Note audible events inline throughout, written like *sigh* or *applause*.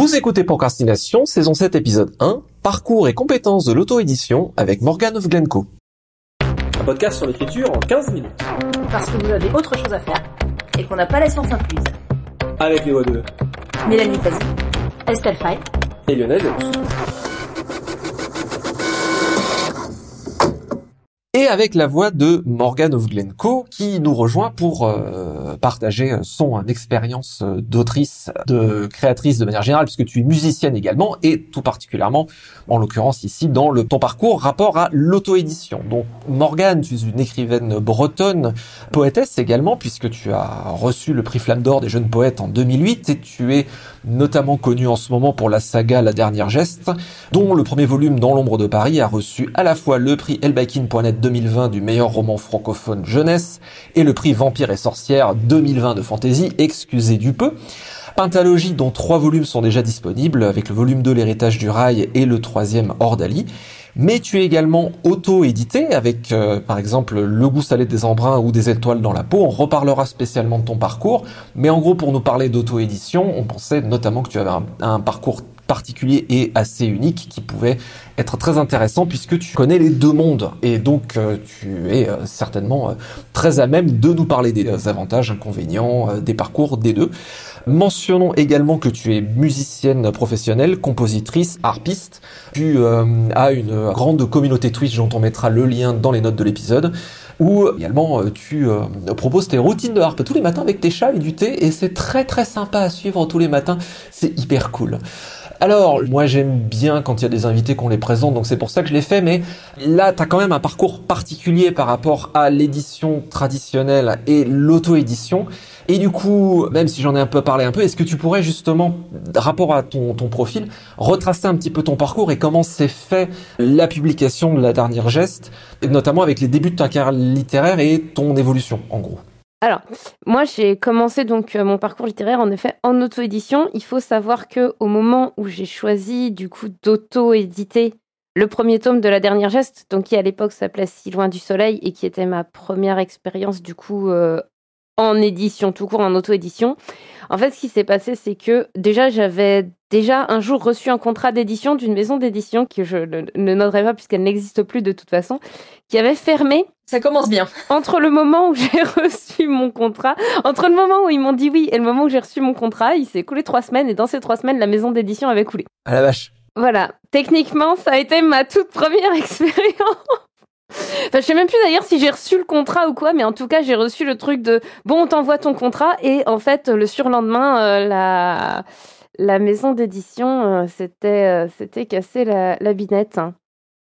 Vous écoutez Procrastination, saison 7, épisode 1, Parcours et compétences de l'auto-édition avec Morgan of Glencoe. Un podcast sur l'écriture en 15 minutes. Parce que vous avez autre chose à faire et qu'on n'a pas la science incluse. Avec les voix de Mélanie Fazi, Estelle Fay et Lionel et avec la voix de Morgan of Glencoe qui nous rejoint pour euh, partager son expérience d'autrice, de créatrice de manière générale, puisque tu es musicienne également, et tout particulièrement, en l'occurrence ici, dans le ton parcours rapport à l'auto-édition. Donc Morgan, tu es une écrivaine bretonne, poétesse également, puisque tu as reçu le prix Flamme d'Or des jeunes poètes en 2008, et tu es notamment connue en ce moment pour la saga La Dernière Geste, dont le premier volume dans l'ombre de Paris a reçu à la fois le prix Elbakin.net 2020 du meilleur roman francophone jeunesse et le prix Vampire et Sorcière 2020 de fantasy, excusez du peu. Pentalogie dont trois volumes sont déjà disponibles avec le volume 2 L'héritage du rail et le troisième Ordali. Mais tu es également auto-édité avec euh, par exemple Le goût salé des embruns ou des étoiles dans la peau. On reparlera spécialement de ton parcours. Mais en gros pour nous parler d'auto-édition, on pensait notamment que tu avais un parcours particulier et assez unique qui pouvait être très intéressant puisque tu connais les deux mondes et donc euh, tu es euh, certainement euh, très à même de nous parler des avantages, inconvénients, des parcours des deux. Mentionnons également que tu es musicienne professionnelle, compositrice, harpiste. Tu as une grande communauté Twitch dont on mettra le lien dans les notes de l'épisode où également tu proposes tes routines de harpe tous les matins avec tes chats et du thé et c'est très très sympa à suivre tous les matins, c'est hyper cool. Alors, moi j'aime bien quand il y a des invités qu'on les présente, donc c'est pour ça que je l'ai fait, mais là, tu as quand même un parcours particulier par rapport à l'édition traditionnelle et l'auto-édition. Et du coup, même si j'en ai un peu parlé un peu, est-ce que tu pourrais justement, rapport à ton, ton profil, retracer un petit peu ton parcours et comment s'est fait la publication de la dernière geste, notamment avec les débuts de ta carrière littéraire et ton évolution, en gros? Alors, moi, j'ai commencé donc euh, mon parcours littéraire en effet en auto-édition. Il faut savoir que au moment où j'ai choisi du coup d'auto-éditer le premier tome de la dernière geste, donc qui à l'époque s'appelait Si loin du soleil et qui était ma première expérience du coup euh, en édition, tout court en auto-édition. En fait, ce qui s'est passé, c'est que déjà, j'avais déjà un jour reçu un contrat d'édition d'une maison d'édition que je ne noterai pas puisqu'elle n'existe plus de toute façon, qui avait fermé. Ça commence bien. Entre le moment où j'ai *laughs* reçu mon contrat, entre le moment où ils m'ont dit oui et le moment où j'ai reçu mon contrat, il s'est coulé trois semaines et dans ces trois semaines, la maison d'édition avait coulé. À la vache. Voilà. Techniquement, ça a été ma toute première *laughs* expérience. Enfin, je sais même plus d'ailleurs si j'ai reçu le contrat ou quoi, mais en tout cas, j'ai reçu le truc de bon, on t'envoie ton contrat et en fait, le surlendemain, euh, la la maison d'édition euh, s'était euh, c'était cassé la, la binette. Hein.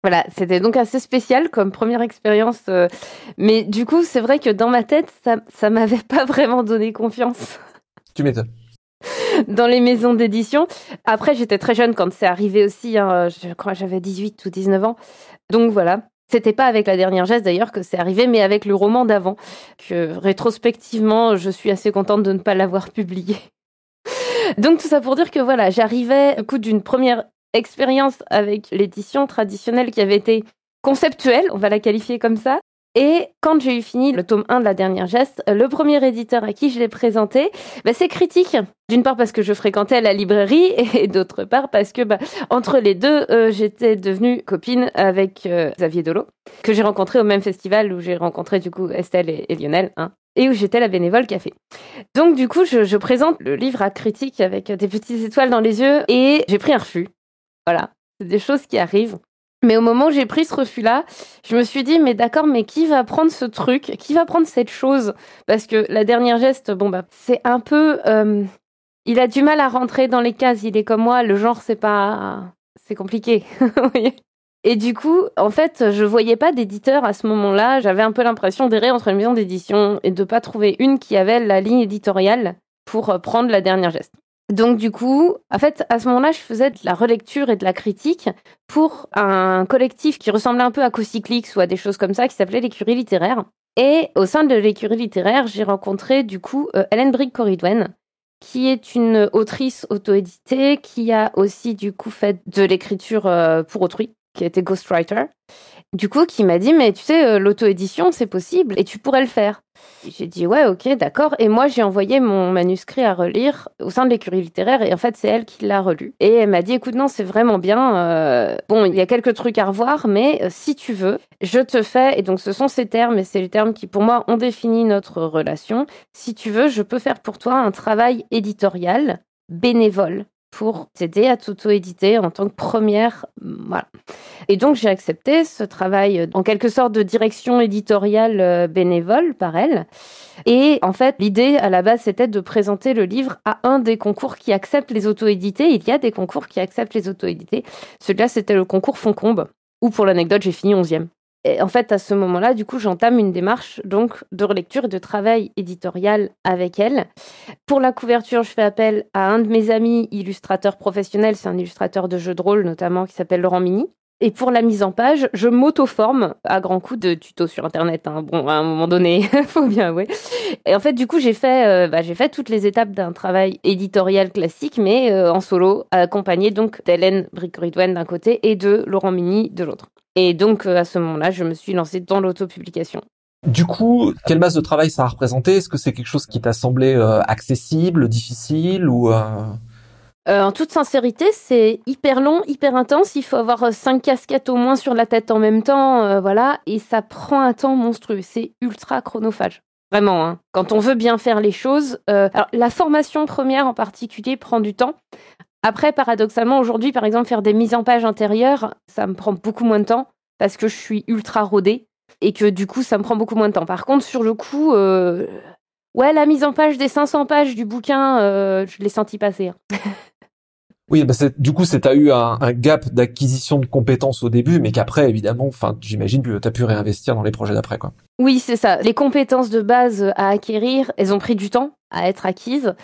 Voilà, c'était donc assez spécial comme première expérience, mais du coup, c'est vrai que dans ma tête, ça ça m'avait *laughs* pas vraiment donné confiance. Tu m'étonnes dans les maisons d'édition. Après, j'étais très jeune quand c'est arrivé aussi. Hein, je crois j'avais 18 ou 19 ans. Donc voilà. C'était pas avec la dernière geste d'ailleurs que c'est arrivé, mais avec le roman d'avant. Que rétrospectivement, je suis assez contente de ne pas l'avoir publié. *laughs* Donc tout ça pour dire que voilà, j'arrivais au coup d'une première expérience avec l'édition traditionnelle qui avait été conceptuelle, on va la qualifier comme ça, et quand j'ai eu fini le tome 1 de la dernière geste, le premier éditeur à qui je l'ai présenté, bah, c'est critique. D'une part parce que je fréquentais la librairie *laughs* et d'autre part parce que bah, entre les deux, euh, j'étais devenue copine avec euh, Xavier Dolo, que j'ai rencontré au même festival où j'ai rencontré du coup Estelle et, Lionel, hein, et où j'étais la bénévole café. Donc du coup, je, je présente le livre à critique avec des petites étoiles dans les yeux et j'ai pris un refus. Voilà, c'est des choses qui arrivent. Mais au moment où j'ai pris ce refus-là, je me suis dit, mais d'accord, mais qui va prendre ce truc? Qui va prendre cette chose? Parce que la dernière geste, bon, bah, c'est un peu. Euh, il a du mal à rentrer dans les cases. Il est comme moi, le genre, c'est pas. C'est compliqué. *laughs* Et du coup, en fait, je voyais pas d'éditeur à ce moment-là. J'avais un peu l'impression d'errer entre les maisons d'édition et de pas trouver une qui avait la ligne éditoriale pour prendre la dernière geste. Donc du coup, en fait, à ce moment-là, je faisais de la relecture et de la critique pour un collectif qui ressemblait un peu à Cocyclix ou à des choses comme ça, qui s'appelait l'écurie littéraire. Et au sein de l'écurie littéraire, j'ai rencontré du coup euh, Hélène Brigg Corridwen, qui est une autrice auto-éditée, qui a aussi du coup fait de l'écriture euh, pour autrui. Qui était ghostwriter, du coup, qui m'a dit, mais tu sais, euh, l'auto-édition, c'est possible et tu pourrais le faire. J'ai dit, ouais, ok, d'accord. Et moi, j'ai envoyé mon manuscrit à relire au sein de l'écurie littéraire et en fait, c'est elle qui l'a relu. Et elle m'a dit, écoute, non, c'est vraiment bien. Euh, bon, il y a quelques trucs à revoir, mais euh, si tu veux, je te fais, et donc ce sont ces termes, et c'est les termes qui, pour moi, ont défini notre relation. Si tu veux, je peux faire pour toi un travail éditorial bénévole pour t'aider à t'auto-éditer en tant que première. Voilà. Et donc, j'ai accepté ce travail en quelque sorte de direction éditoriale euh, bénévole par elle. Et en fait, l'idée à la base, c'était de présenter le livre à un des concours qui acceptent les auto-édités. Il y a des concours qui acceptent les auto-édités. Celui-là, c'était le concours Foncombe, où pour l'anecdote, j'ai fini 11e. Et en fait, à ce moment-là, du coup, j'entame une démarche donc de relecture et de travail éditorial avec elle. Pour la couverture, je fais appel à un de mes amis illustrateurs professionnels, c'est un illustrateur de jeux de rôle notamment qui s'appelle Laurent Mini. Et pour la mise en page, je m'auto-forme à grands coups de tutos sur Internet. Hein. Bon, à un moment donné, *laughs* faut bien avouer. Et en fait, du coup, j'ai fait, euh, bah, j'ai fait toutes les étapes d'un travail éditorial classique, mais euh, en solo, accompagné donc d'Hélène Bricoridwen d'un côté et de Laurent Mini de l'autre. Et donc, euh, à ce moment-là, je me suis lancée dans l'autopublication. Du coup, quelle masse de travail ça a représenté? Est-ce que c'est quelque chose qui t'a semblé euh, accessible, difficile ou euh... Euh, en toute sincérité, c'est hyper long, hyper intense. Il faut avoir cinq casquettes au moins sur la tête en même temps, voilà, et ça prend un temps monstrueux. C'est ultra chronophage. Vraiment, hein. quand on veut bien faire les choses. alors, la formation première en particulier prend du temps. Après, paradoxalement, aujourd'hui, par exemple, faire des mises en page intérieures, ça me prend beaucoup moins de temps parce que je suis ultra rodée et que du coup, ça me prend beaucoup moins de temps. Par contre, sur le coup, euh, ouais, la mise en page des 500 pages du bouquin, euh, je l'ai senti passer. Hein. *laughs* Oui, bah du coup, c'est t'as eu un, un gap d'acquisition de compétences au début, mais qu'après, évidemment, enfin, j'imagine t'as pu réinvestir dans les projets d'après, quoi. Oui, c'est ça. Les compétences de base à acquérir, elles ont pris du temps à être acquises.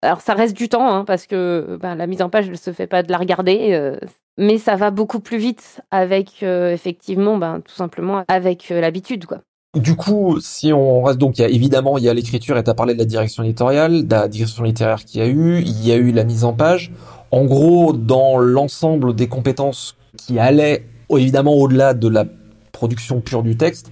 Alors, ça reste du temps, hein, parce que ben, la mise en page ne se fait pas de la regarder, euh, mais ça va beaucoup plus vite avec, euh, effectivement, ben, tout simplement avec euh, l'habitude, quoi. Du coup, si on reste donc, il y a évidemment il y a l'écriture et tu as parlé de la direction éditoriale, de la direction littéraire qu'il y a eu, il y a eu la mise en page. En gros, dans l'ensemble des compétences qui allaient évidemment au-delà de la production pure du texte,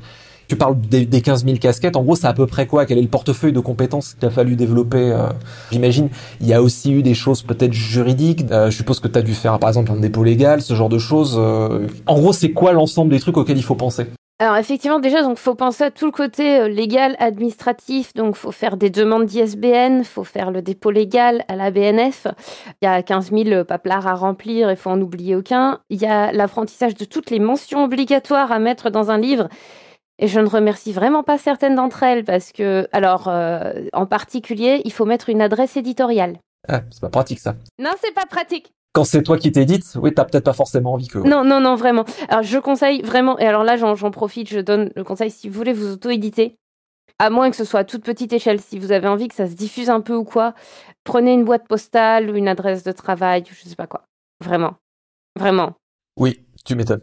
tu parles des, des 15 000 casquettes. En gros, c'est à peu près quoi? Quel est le portefeuille de compétences qu'il a fallu développer euh, J'imagine? Il y a aussi eu des choses peut-être juridiques. Euh, je suppose que tu as dû faire, par exemple, un dépôt légal, ce genre de choses. Euh. En gros, c'est quoi l'ensemble des trucs auxquels il faut penser? Alors effectivement déjà donc faut penser à tout le côté euh, légal administratif donc faut faire des demandes d'ISBN, faut faire le dépôt légal à la BNF. Il y a 15 000 paplards à remplir, il faut en oublier aucun. Il y a l'apprentissage de toutes les mentions obligatoires à mettre dans un livre. Et je ne remercie vraiment pas certaines d'entre elles parce que, alors, euh, en particulier, il faut mettre une adresse éditoriale. Ah, c'est pas pratique ça. Non, c'est pas pratique quand c'est toi qui t'édites, oui, t'as peut-être pas forcément envie que. Non, non, non, vraiment. Alors, je conseille vraiment, et alors là, j'en profite, je donne le conseil, si vous voulez vous auto-éditer, à moins que ce soit à toute petite échelle, si vous avez envie que ça se diffuse un peu ou quoi, prenez une boîte postale ou une adresse de travail, je sais pas quoi. Vraiment. Vraiment. Oui, tu m'étonnes.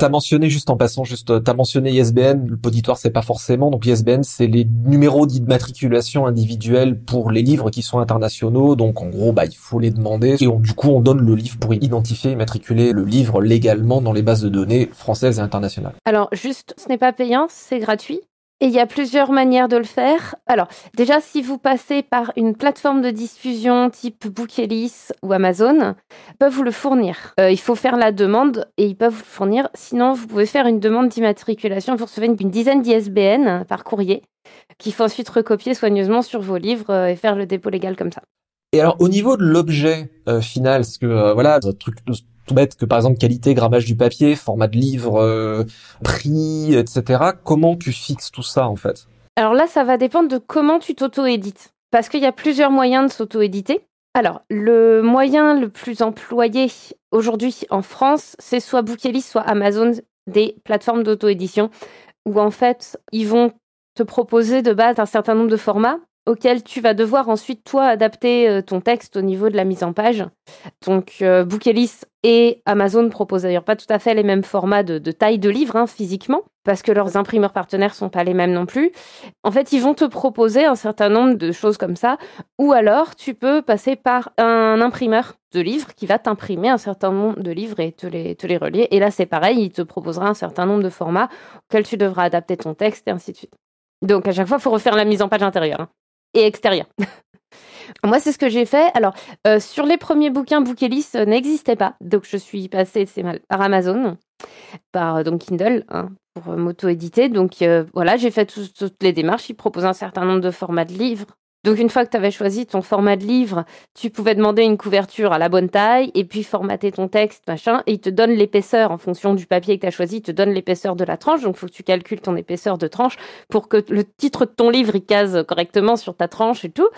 T'as mentionné juste en passant, juste t'as mentionné ISBN. Le poditoire c'est pas forcément. Donc ISBN c'est les numéros d'immatriculation individuelle pour les livres qui sont internationaux. Donc en gros bah il faut les demander et du coup on donne le livre pour identifier et immatriculer le livre légalement dans les bases de données françaises et internationales. Alors juste, ce n'est pas payant, c'est gratuit? Et il y a plusieurs manières de le faire. Alors, déjà, si vous passez par une plateforme de diffusion type Bookelis ou Amazon, ils peuvent vous le fournir. Euh, il faut faire la demande et ils peuvent vous le fournir. Sinon, vous pouvez faire une demande d'immatriculation. Vous recevez une, dizaine d'ISBN par courrier qu'il faut ensuite recopier soigneusement sur vos livres euh, et faire le dépôt légal comme ça. Et alors, au niveau de l'objet euh, final, parce que voilà, truc tout bête que par exemple qualité, grammage du papier, format de livre, euh, prix, etc. Comment tu fixes tout ça en fait? Alors là, ça va dépendre de comment tu t'auto-édites. Parce qu'il y a plusieurs moyens de s'auto-éditer. Alors, le moyen le plus employé aujourd'hui en France, c'est soit Bookelis, soit Amazon, des plateformes d'auto-édition, où en fait, ils vont te proposer de base un certain nombre de formats auquel tu vas devoir ensuite, toi, adapter euh, ton texte au niveau de la mise en page. Donc, euh, Bookelis et Amazon proposent d'ailleurs pas tout à fait les mêmes formats de, taille de livre, hein, physiquement, parce que leurs imprimeurs partenaires sont pas les mêmes non plus. En fait, ils vont te proposer un certain nombre de choses comme ça, ou alors tu peux passer par un imprimeur de livres qui va t'imprimer un certain nombre de livres et te les, te les relier. Et là, c'est pareil, il te proposera un certain nombre de formats auxquels tu devras adapter ton texte et ainsi de suite. Donc, à chaque fois, il faut refaire la mise en page intérieure. Hein et extérieur. *laughs* Moi, c'est ce que j'ai fait. Alors, euh, sur les premiers bouquins, Bookelis euh, n'existait pas. Donc, je suis passée par Amazon, par euh, Kindle, hein, pour m'auto-éditer. Donc, voilà, j'ai fait toutes les démarches. Ils proposent un certain nombre de formats de livres. Donc une fois que tu avais choisi ton format de livre, tu pouvais demander une couverture à la bonne taille et puis formater ton texte, machin, et il te donne l'épaisseur en fonction du papier que tu as choisi, il te donne l'épaisseur de la tranche, donc il faut que tu calcules ton épaisseur de tranche pour que le titre de ton livre il case correctement sur ta tranche et tout.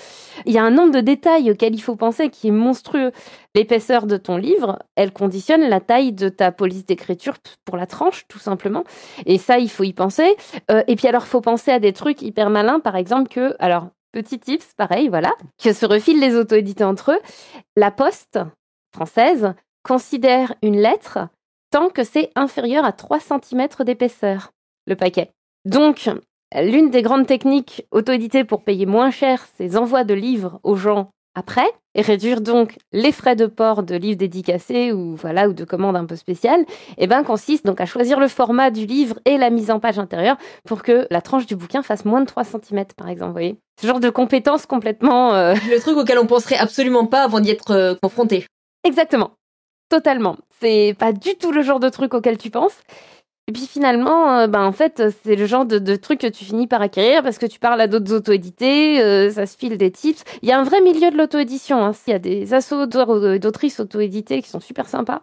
Il y a un nombre de détails auxquels il faut penser qui est monstrueux. L'épaisseur de ton livre, elle conditionne la taille de ta police d'écriture pour la tranche, tout simplement. Et ça, il faut y penser. Euh, et puis alors, faut penser à des trucs hyper malins, par exemple que, alors, Petit tips, pareil, voilà, que se refilent les auto-édités entre eux. La poste française considère une lettre tant que c'est inférieur à 3 cm d'épaisseur, le paquet. Donc, l'une des grandes techniques auto-éditées pour payer moins cher ces envois de livres aux gens après et réduire donc les frais de port de livres dédicacés ou voilà ou de commandes un peu spéciales, eh ben consiste donc à choisir le format du livre et la mise en page intérieure pour que la tranche du bouquin fasse moins de 3 cm par exemple, vous voyez. Ce genre de compétences complètement euh, *laughs* le truc auquel on penserait absolument pas avant d'y être euh, confronté. Exactement. Totalement. C'est pas du tout le genre de truc auquel tu penses. Et puis finalement, ben en fait, c'est le genre de, de, truc que tu finis par acquérir parce que tu parles à d'autres auto-édités, euh, ça se file des tips. Il y a un vrai milieu de l'auto-édition. Hein. Il y a des assos d'autrices auto-éditées qui sont super sympas.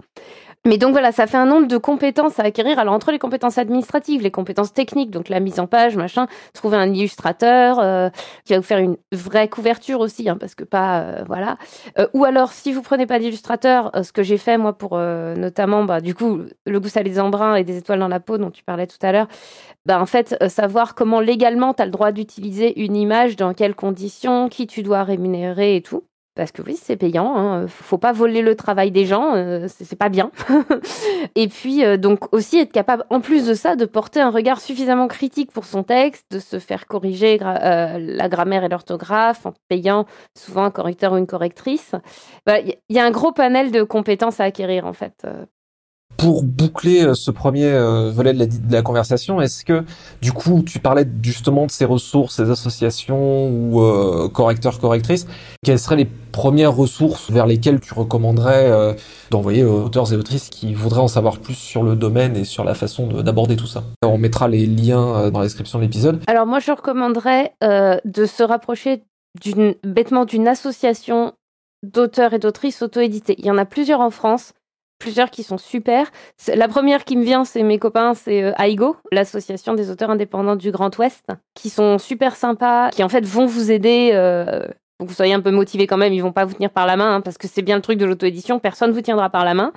Mais donc voilà, ça fait un nombre de compétences à acquérir. Alors entre les compétences administratives, les compétences techniques, donc la mise en page, machin, trouver un illustrateur euh, qui va vous faire une vraie couverture aussi, hein, parce que pas, euh, voilà. Euh, ou alors si vous prenez pas d'illustrateur, ce que j'ai fait moi pour notamment, bah, du coup, le goût salé des embruns et des étoiles dans la peau dont tu parlais tout à l'heure, bah, en fait, savoir comment légalement tu as le droit d'utiliser une image, dans quelles conditions, qui tu dois rémunérer et tout parce que oui, c'est payant. Hein. Faut pas voler le travail des gens, euh, c'est pas bien. *laughs* et puis euh, donc aussi être capable, en plus de ça, de porter un regard suffisamment critique pour son texte, de se faire corriger euh, la grammaire et l'orthographe en payant souvent un correcteur ou une correctrice. Bah, il y, a un gros panel de compétences à acquérir en fait pour boucler euh, ce premier euh, volet de la, conversation, est-ce que du coup tu parlais justement de ces ressources, ces associations ou euh, correcteurs, correctrices, quelles seraient les premières ressources vers lesquelles tu recommanderais d'envoyer aux auteurs et autrices qui voudraient en savoir plus sur le domaine et sur la façon d'aborder tout ça? On mettra les liens dans la description de l'épisode. Alors moi je recommanderais de se rapprocher bêtement d'une association d'auteurs et d'autrices auto-édités. Il y en a plusieurs en France plusieurs qui sont super. La première qui me vient, c'est mes copains, c'est euh, AIGO, l'association des auteurs indépendants du Grand Ouest, qui sont super sympas, qui en fait vont vous aider. Euh, que vous soyez un peu motivé quand même, ils vont pas vous tenir par la main, hein, parce que c'est bien le truc de l'auto-édition, personne vous tiendra par la main,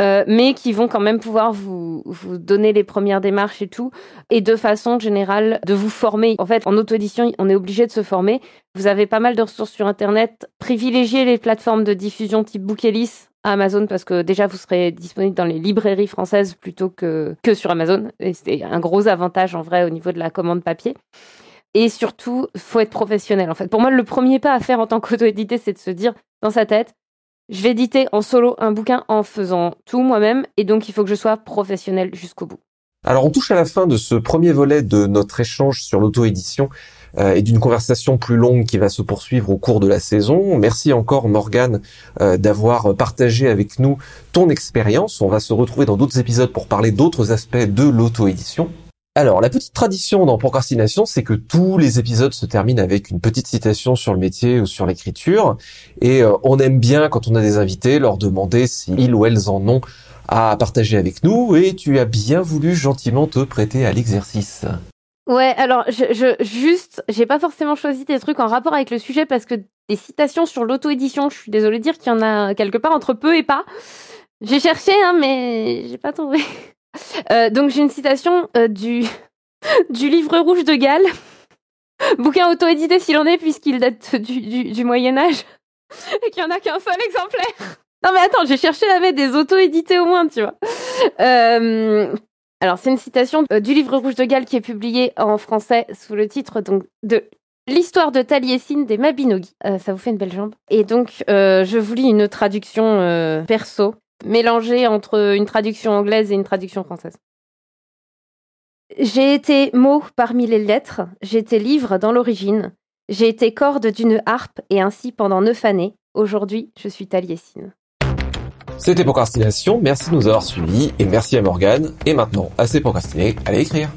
euh, mais qui vont quand même pouvoir vous, vous donner les premières démarches et tout, et de façon générale de vous former. En fait, en auto-édition, on est obligé de se former. Vous avez pas mal de ressources sur Internet. Privilégiez les plateformes de diffusion type Bookelis, Amazon parce que déjà vous serez disponible dans les librairies françaises plutôt que, que sur Amazon. Et c'est un gros avantage en vrai au niveau de la commande papier. Et surtout, faut être professionnel en fait. Pour moi, le premier pas à faire en tant qu'auto-édité, c'est de se dire dans sa tête, je vais éditer en solo un bouquin en faisant tout moi-même et donc il faut que je sois professionnel jusqu'au bout. Alors on touche à la fin de ce premier volet de notre échange sur l'auto-édition. Euh, et d'une conversation plus longue qui va se poursuivre au cours de la saison. Merci encore Morgane euh, d'avoir partagé avec nous ton expérience. On va se retrouver dans d'autres épisodes pour parler d'autres aspects de l'auto-édition. Alors, la petite tradition dans Procrastination, c'est que tous les épisodes se terminent avec une petite citation sur le métier ou sur l'écriture. Et euh, on aime bien, quand on a des invités, leur demander s'ils ou elles en ont à partager avec nous. Et tu as bien voulu gentiment te prêter à l'exercice. Ouais, alors je, je juste, j'ai pas forcément choisi des trucs en rapport avec le sujet parce que des citations sur l'auto-édition, je suis désolée de dire qu'il y en a quelque part entre peu et pas. J'ai cherché, hein, mais j'ai pas trouvé. Euh, donc j'ai une citation euh, du *laughs* livre rouge de Galles *laughs* Bouquin auto-édité s'il en est, puisqu'il date du, Moyen Âge. *laughs* Et qu'il y en a qu'un seul exemplaire. Non mais attends, j'ai cherché à mettre des auto-édités au moins, tu vois. Euh, alors c'est une citation du livre rouge de Galles qui est publié en français sous le titre donc de L'histoire de Taliesin des Mabinogi. Ça vous fait une belle jambe. Et donc, je vous lis une traduction perso, mélangée entre une traduction anglaise et une traduction française. J'ai été mot parmi les lettres, j'ai été livre dans l'origine, j'ai été corde d'une harpe et ainsi pendant neuf années. Aujourd'hui, je suis Taliesin. C'était Procrastination, merci de nous avoir suivis et merci à Morgane. Et maintenant, assez procrastiné, allez écrire.